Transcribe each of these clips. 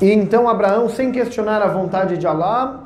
E então Abraão, sem questionar a vontade de Allah,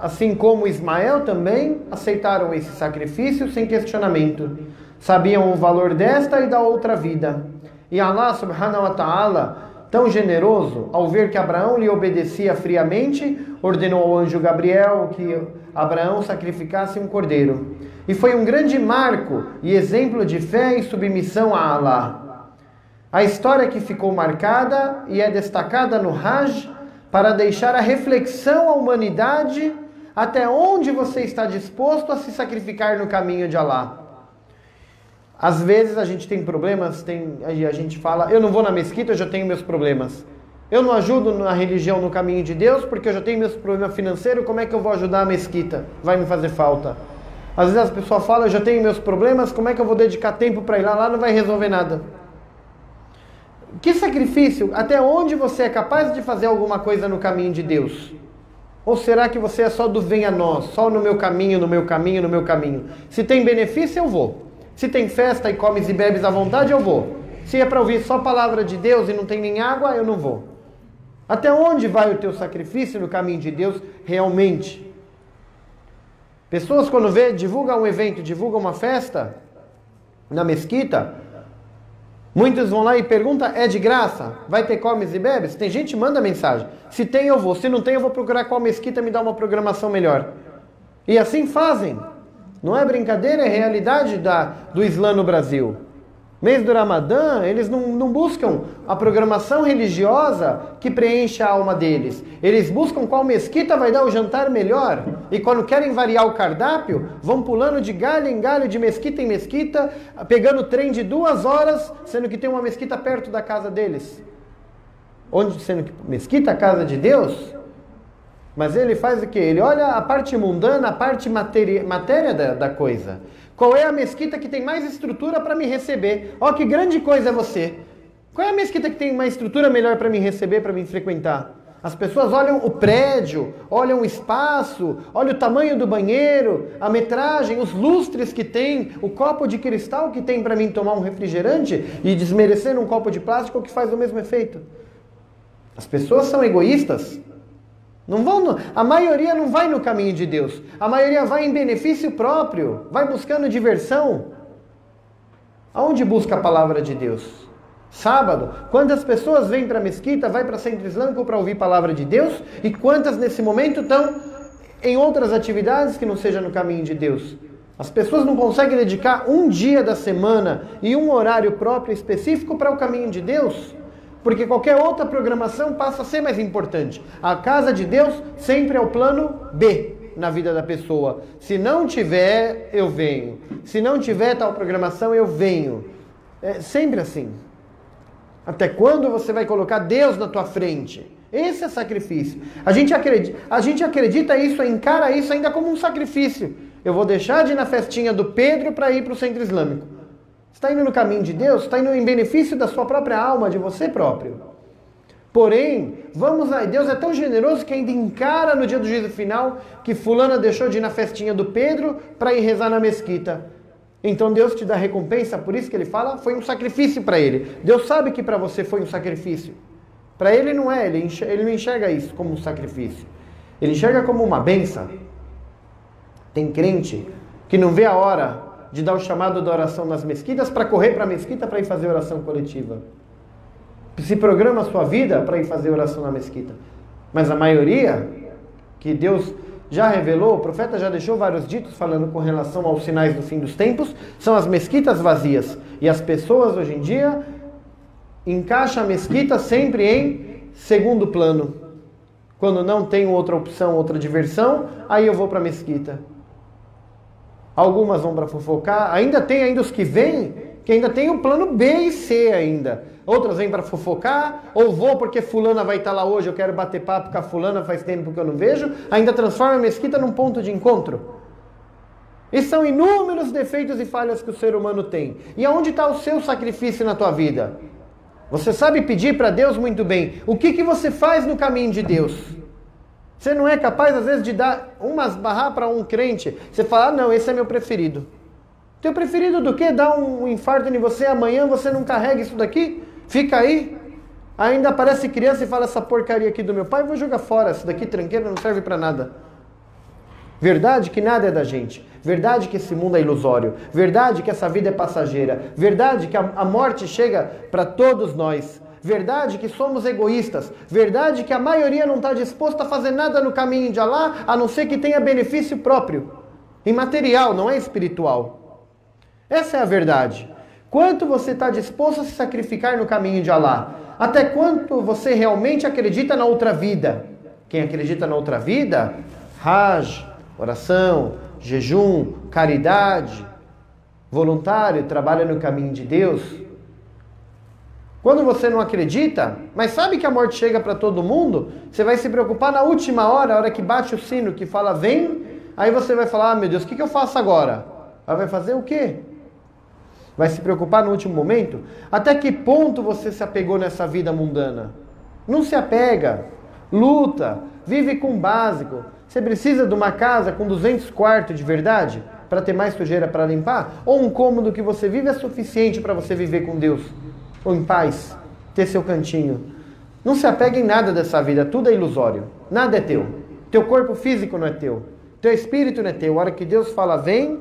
assim como Ismael também, aceitaram esse sacrifício sem questionamento. Sabiam o valor desta e da outra vida. E Allah subhanahu wa ta'ala, tão generoso, ao ver que Abraão lhe obedecia friamente, ordenou ao anjo Gabriel que Abraão sacrificasse um cordeiro. E foi um grande marco e exemplo de fé e submissão a Allah. A história que ficou marcada e é destacada no Hajj para deixar a reflexão à humanidade até onde você está disposto a se sacrificar no caminho de Allah. Às vezes a gente tem problemas, tem, a gente fala, eu não vou na mesquita, eu já tenho meus problemas. Eu não ajudo na religião no caminho de Deus porque eu já tenho meus problemas financeiros, como é que eu vou ajudar a mesquita? Vai me fazer falta. Às vezes as pessoas falam, eu já tenho meus problemas, como é que eu vou dedicar tempo para ir lá? Lá não vai resolver nada. Que sacrifício? Até onde você é capaz de fazer alguma coisa no caminho de Deus? Ou será que você é só do vem a nós, só no meu caminho, no meu caminho, no meu caminho? Se tem benefício, eu vou. Se tem festa e comes e bebes à vontade, eu vou. Se é para ouvir só a palavra de Deus e não tem nem água, eu não vou. Até onde vai o teu sacrifício no caminho de Deus realmente? Pessoas quando vê, divulgam um evento, divulgam uma festa na mesquita, Muitos vão lá e perguntam, é de graça? Vai ter comes e bebes? Tem gente manda mensagem. Se tem, eu vou. Se não tem, eu vou procurar qual mesquita me dá uma programação melhor. E assim fazem. Não é brincadeira, é realidade da, do Islã no Brasil. Mês do Ramadã, eles não, não buscam a programação religiosa que preenche a alma deles. Eles buscam qual mesquita vai dar o jantar melhor. E quando querem variar o cardápio, vão pulando de galho em galho, de mesquita em mesquita, pegando trem de duas horas, sendo que tem uma mesquita perto da casa deles. Onde, sendo que mesquita, a casa de Deus? Mas ele faz o quê? Ele olha a parte mundana, a parte matéria, matéria da, da coisa. Qual é a mesquita que tem mais estrutura para me receber? Ó, que grande coisa é você. Qual é a mesquita que tem uma estrutura melhor para me receber, para me frequentar? As pessoas olham o prédio, olham o espaço, olham o tamanho do banheiro, a metragem, os lustres que tem, o copo de cristal que tem para mim tomar um refrigerante e desmerecer um copo de plástico que faz o mesmo efeito. As pessoas são egoístas. Não vão no, a maioria não vai no caminho de Deus. A maioria vai em benefício próprio, vai buscando diversão. Aonde busca a palavra de Deus? Sábado, quantas pessoas vêm para a mesquita, vai para centro islâmico para ouvir a palavra de Deus? E quantas nesse momento estão em outras atividades que não seja no caminho de Deus? As pessoas não conseguem dedicar um dia da semana e um horário próprio específico para o caminho de Deus? Porque qualquer outra programação passa a ser mais importante. A casa de Deus sempre é o plano B na vida da pessoa. Se não tiver, eu venho. Se não tiver tal programação, eu venho. É sempre assim. Até quando você vai colocar Deus na tua frente? Esse é sacrifício. A gente acredita, a gente acredita isso, encara isso ainda como um sacrifício. Eu vou deixar de ir na festinha do Pedro para ir para o centro islâmico está indo no caminho de Deus? Está indo em benefício da sua própria alma, de você próprio. Porém, vamos lá, Deus é tão generoso que ainda encara no dia do juízo final que fulana deixou de ir na festinha do Pedro para ir rezar na mesquita. Então Deus te dá recompensa, por isso que ele fala, foi um sacrifício para ele. Deus sabe que para você foi um sacrifício. Para ele não é, ele, enxerga, ele não enxerga isso como um sacrifício. Ele enxerga como uma benção. Tem crente que não vê a hora de dar o chamado da oração nas mesquitas para correr para a mesquita para ir fazer oração coletiva. Se programa a sua vida para ir fazer oração na mesquita. Mas a maioria que Deus já revelou, o profeta já deixou vários ditos falando com relação aos sinais do fim dos tempos, são as mesquitas vazias. E as pessoas hoje em dia encaixam a mesquita sempre em segundo plano. Quando não tem outra opção, outra diversão, aí eu vou para a mesquita algumas vão para fofocar, ainda tem ainda os que vêm, que ainda tem o plano B e C ainda. Outras vêm para fofocar, ou vou porque fulana vai estar tá lá hoje, eu quero bater papo com a fulana, faz tempo que eu não vejo, ainda transforma a mesquita num ponto de encontro. E são inúmeros defeitos e falhas que o ser humano tem. E aonde está o seu sacrifício na tua vida? Você sabe pedir para Deus muito bem. O que, que você faz no caminho de Deus? Você não é capaz, às vezes, de dar umas barrar para um crente. Você fala, ah, não, esse é meu preferido. Teu preferido do que? Dá um infarto em você, amanhã você não carrega isso daqui? Fica aí. Ainda aparece criança e fala essa porcaria aqui do meu pai, vou jogar fora, isso daqui tranqueira não serve para nada. Verdade que nada é da gente. Verdade que esse mundo é ilusório. Verdade que essa vida é passageira. Verdade que a, a morte chega para todos nós. Verdade que somos egoístas. Verdade que a maioria não está disposta a fazer nada no caminho de Alá, a não ser que tenha benefício próprio. Imaterial, não é espiritual. Essa é a verdade. Quanto você está disposto a se sacrificar no caminho de Alá? Até quanto você realmente acredita na outra vida? Quem acredita na outra vida, Hajj, oração, jejum, caridade, voluntário, trabalha no caminho de Deus. Quando você não acredita, mas sabe que a morte chega para todo mundo, você vai se preocupar na última hora, a hora que bate o sino, que fala vem, aí você vai falar, ah, meu Deus, o que, que eu faço agora? Aí vai fazer o quê? Vai se preocupar no último momento? Até que ponto você se apegou nessa vida mundana? Não se apega, luta, vive com o básico. Você precisa de uma casa com 200 quartos de verdade para ter mais sujeira para limpar? Ou um cômodo que você vive é suficiente para você viver com Deus? Ou em paz, ter seu cantinho? Não se apega em nada dessa vida, tudo é ilusório. Nada é teu. Teu corpo físico não é teu. Teu espírito não é teu. A hora que Deus fala, vem,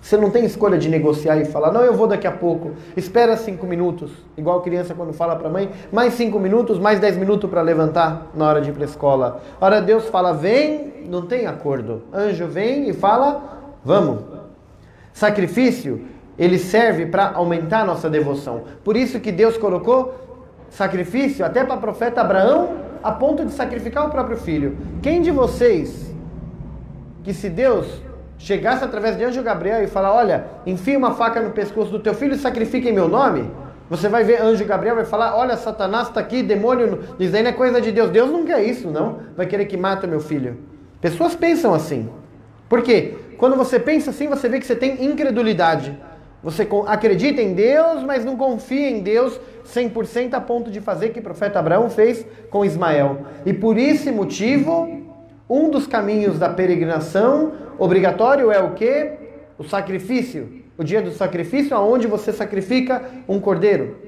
você não tem escolha de negociar e falar, não, eu vou daqui a pouco, espera cinco minutos. Igual criança quando fala para a mãe, mais cinco minutos, mais dez minutos para levantar na hora de ir para a escola. A hora Deus fala, vem, não tem acordo. Anjo vem e fala, vamos. Sacrifício, ele serve para aumentar a nossa devoção. Por isso que Deus colocou sacrifício até para o profeta Abraão, a ponto de sacrificar o próprio filho. Quem de vocês, que se Deus chegasse através de anjo Gabriel e falar: Olha, enfia uma faca no pescoço do teu filho e sacrifica em meu nome. Você vai ver anjo Gabriel vai falar: Olha, Satanás está aqui, demônio, isso aí não é coisa de Deus. Deus não quer isso, não. Vai querer que mate o meu filho. Pessoas pensam assim. Por quê? Quando você pensa assim, você vê que você tem incredulidade. Você acredita em Deus, mas não confia em Deus 100% a ponto de fazer o que o profeta Abraão fez com Ismael. E por esse motivo, um dos caminhos da peregrinação obrigatório é o que? O sacrifício. O dia do sacrifício, aonde você sacrifica um cordeiro.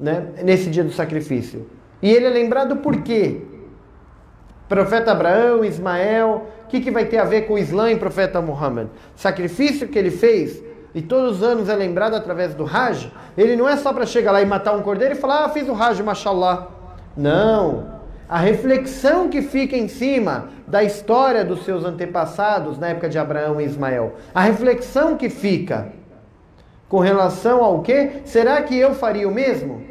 Né? Nesse dia do sacrifício. E ele é lembrado por quê? Profeta Abraão, Ismael, o que, que vai ter a ver com o Islã e profeta Muhammad? Sacrifício que ele fez, e todos os anos é lembrado através do Hajj, ele não é só para chegar lá e matar um cordeiro e falar, ah, fiz o Hajj, mashallah. Não a reflexão que fica em cima da história dos seus antepassados na época de Abraão e Ismael, a reflexão que fica com relação ao que? Será que eu faria o mesmo?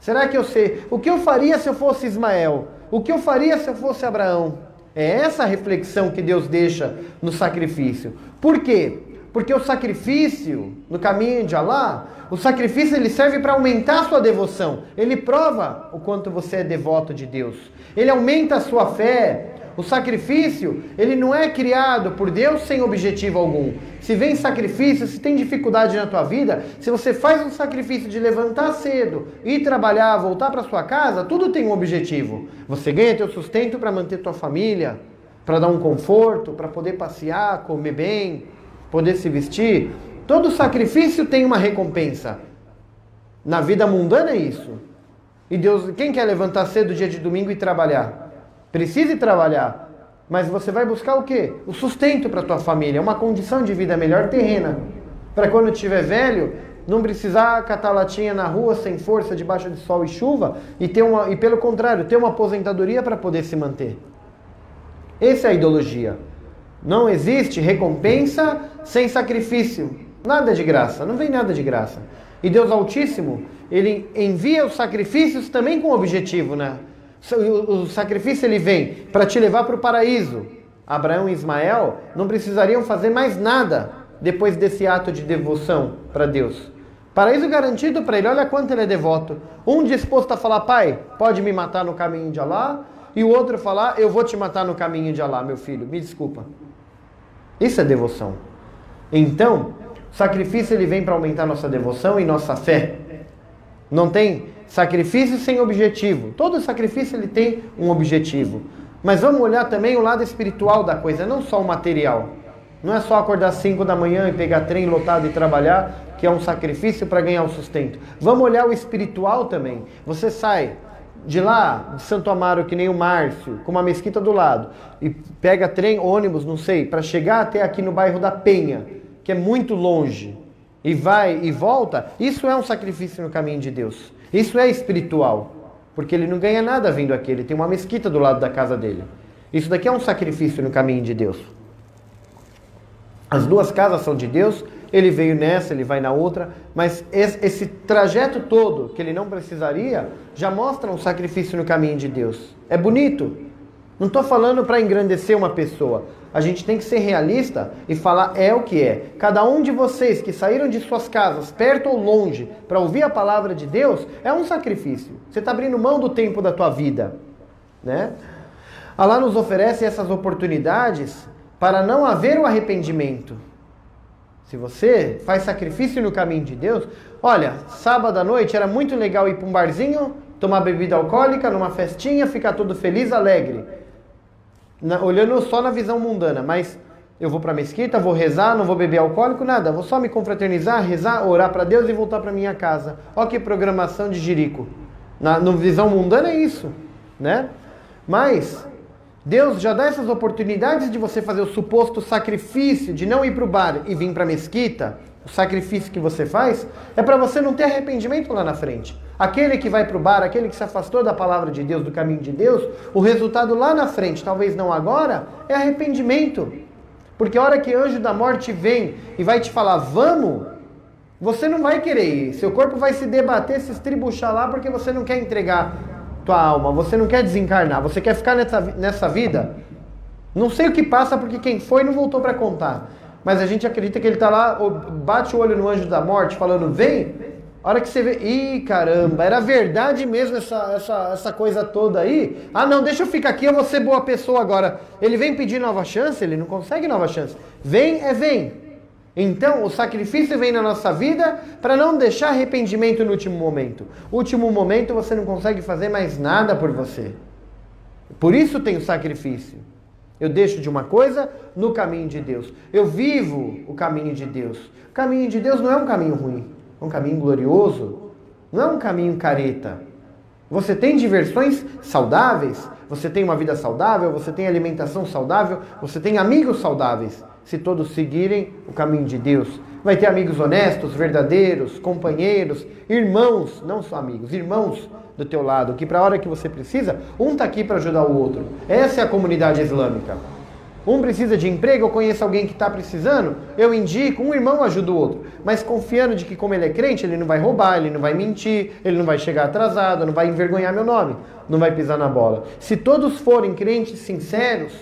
Será que eu sei? O que eu faria se eu fosse Ismael? O que eu faria se eu fosse Abraão? É essa a reflexão que Deus deixa no sacrifício. Por quê? Porque o sacrifício no caminho de Alá, o sacrifício ele serve para aumentar a sua devoção. Ele prova o quanto você é devoto de Deus. Ele aumenta a sua fé. O sacrifício, ele não é criado por Deus sem objetivo algum. Se vem sacrifício, se tem dificuldade na tua vida, se você faz um sacrifício de levantar cedo, ir trabalhar, voltar para sua casa, tudo tem um objetivo. Você ganha teu sustento para manter tua família, para dar um conforto, para poder passear, comer bem, poder se vestir, todo sacrifício tem uma recompensa. Na vida mundana é isso. E Deus, quem quer levantar cedo dia de domingo e trabalhar? Precise trabalhar. Mas você vai buscar o quê? O sustento para tua família, uma condição de vida melhor terrena. Para quando estiver velho, não precisar catar latinha na rua sem força, debaixo de sol e chuva, e ter uma e pelo contrário, ter uma aposentadoria para poder se manter. Essa é a ideologia. Não existe recompensa sem sacrifício. Nada de graça, não vem nada de graça. E Deus Altíssimo, ele envia os sacrifícios também com objetivo, né? O sacrifício ele vem para te levar para o paraíso. Abraão e Ismael não precisariam fazer mais nada depois desse ato de devoção para Deus. Paraíso garantido para ele, olha quanto ele é devoto. Um disposto a falar, pai, pode me matar no caminho de Alá, e o outro falar, eu vou te matar no caminho de Alá, meu filho, me desculpa. Isso é devoção. Então, sacrifício ele vem para aumentar nossa devoção e nossa fé. Não tem sacrifício sem objetivo. Todo sacrifício ele tem um objetivo. Mas vamos olhar também o lado espiritual da coisa, não só o material. Não é só acordar 5 da manhã e pegar trem lotado e trabalhar, que é um sacrifício para ganhar o sustento. Vamos olhar o espiritual também. Você sai de lá, de Santo Amaro, que nem o Márcio, com uma mesquita do lado, e pega trem, ônibus, não sei, para chegar até aqui no bairro da Penha, que é muito longe, e vai e volta, isso é um sacrifício no caminho de Deus. Isso é espiritual. Porque ele não ganha nada vindo aqui, ele tem uma mesquita do lado da casa dele. Isso daqui é um sacrifício no caminho de Deus. As duas casas são de Deus, ele veio nessa, ele vai na outra, mas esse trajeto todo que ele não precisaria já mostra um sacrifício no caminho de Deus. É bonito. Não estou falando para engrandecer uma pessoa. A gente tem que ser realista e falar é o que é. Cada um de vocês que saíram de suas casas, perto ou longe, para ouvir a palavra de Deus, é um sacrifício. Você está abrindo mão do tempo da tua vida, né? Allah nos oferece essas oportunidades para não haver o arrependimento. Se você faz sacrifício no caminho de Deus, olha, sábado à noite era muito legal ir para um barzinho, tomar bebida alcoólica, numa festinha, ficar todo feliz, alegre. Na, olhando só na visão mundana, mas eu vou para a mesquita, vou rezar, não vou beber alcoólico, nada, vou só me confraternizar, rezar, orar para Deus e voltar para minha casa. Olha que programação de jirico. Na no visão mundana é isso, né? Mas Deus já dá essas oportunidades de você fazer o suposto sacrifício de não ir para o bar e vir para a mesquita. O sacrifício que você faz é para você não ter arrependimento lá na frente. Aquele que vai para o bar, aquele que se afastou da palavra de Deus, do caminho de Deus, o resultado lá na frente, talvez não agora, é arrependimento. Porque a hora que anjo da morte vem e vai te falar, vamos, você não vai querer ir. Seu corpo vai se debater, se estribuchar lá, porque você não quer entregar tua alma, você não quer desencarnar, você quer ficar nessa, nessa vida. Não sei o que passa porque quem foi não voltou para contar. Mas a gente acredita que ele está lá, bate o olho no anjo da morte, falando: vem. A hora que você vê, ih, caramba, era verdade mesmo essa, essa, essa coisa toda aí? Ah, não, deixa eu ficar aqui, eu vou ser boa pessoa agora. Ele vem pedir nova chance, ele não consegue nova chance. Vem é vem. Então, o sacrifício vem na nossa vida para não deixar arrependimento no último momento. Último momento você não consegue fazer mais nada por você. Por isso tem o sacrifício. Eu deixo de uma coisa no caminho de Deus. Eu vivo o caminho de Deus. O caminho de Deus não é um caminho ruim, é um caminho glorioso. Não é um caminho careta. Você tem diversões saudáveis, você tem uma vida saudável, você tem alimentação saudável, você tem amigos saudáveis se todos seguirem o caminho de Deus. Vai ter amigos honestos, verdadeiros, companheiros, irmãos, não só amigos, irmãos do teu lado, que para a hora que você precisa, um está aqui para ajudar o outro. Essa é a comunidade islâmica. Um precisa de emprego, eu conheço alguém que está precisando, eu indico, um irmão ajuda o outro. Mas confiando de que como ele é crente, ele não vai roubar, ele não vai mentir, ele não vai chegar atrasado, não vai envergonhar meu nome, não vai pisar na bola. Se todos forem crentes sinceros,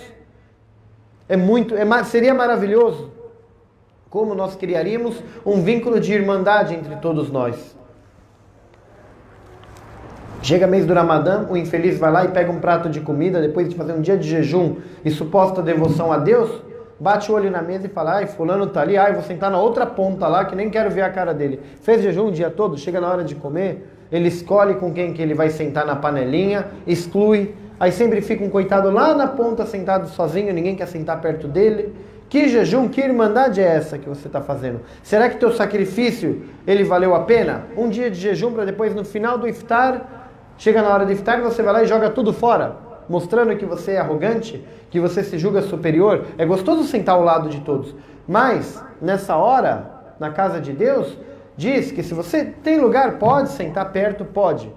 é muito, é, seria maravilhoso como nós criaríamos um vínculo de irmandade entre todos nós. Chega mês do Ramadã, o infeliz vai lá e pega um prato de comida depois de fazer um dia de jejum e suposta devoção a Deus, bate o olho na mesa e fala: "Ai, fulano tá ali, ai, vou sentar na outra ponta lá que nem quero ver a cara dele". Fez jejum o dia todo, chega na hora de comer, ele escolhe com quem que ele vai sentar na panelinha, exclui Aí sempre fica um coitado lá na ponta sentado sozinho, ninguém quer sentar perto dele. Que jejum, que irmandade é essa que você está fazendo? Será que teu sacrifício ele valeu a pena? Um dia de jejum para depois no final do iftar, chega na hora do iftar e você vai lá e joga tudo fora, mostrando que você é arrogante, que você se julga superior. É gostoso sentar ao lado de todos, mas nessa hora, na casa de Deus, diz que se você tem lugar, pode sentar perto, pode.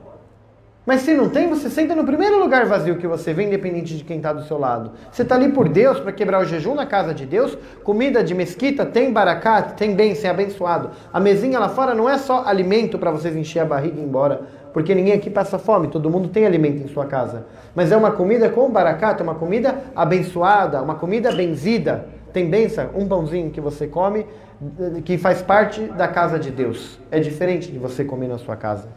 Mas se não tem, você senta no primeiro lugar vazio que você vê, independente de quem está do seu lado. Você está ali por Deus para quebrar o jejum na casa de Deus. Comida de mesquita tem baracat, tem bem, ser abençoado. A mesinha lá fora não é só alimento para vocês encher a barriga e ir embora. Porque ninguém aqui passa fome, todo mundo tem alimento em sua casa. Mas é uma comida com baracat, é uma comida abençoada, uma comida benzida. Tem benção, um pãozinho que você come, que faz parte da casa de Deus. É diferente de você comer na sua casa.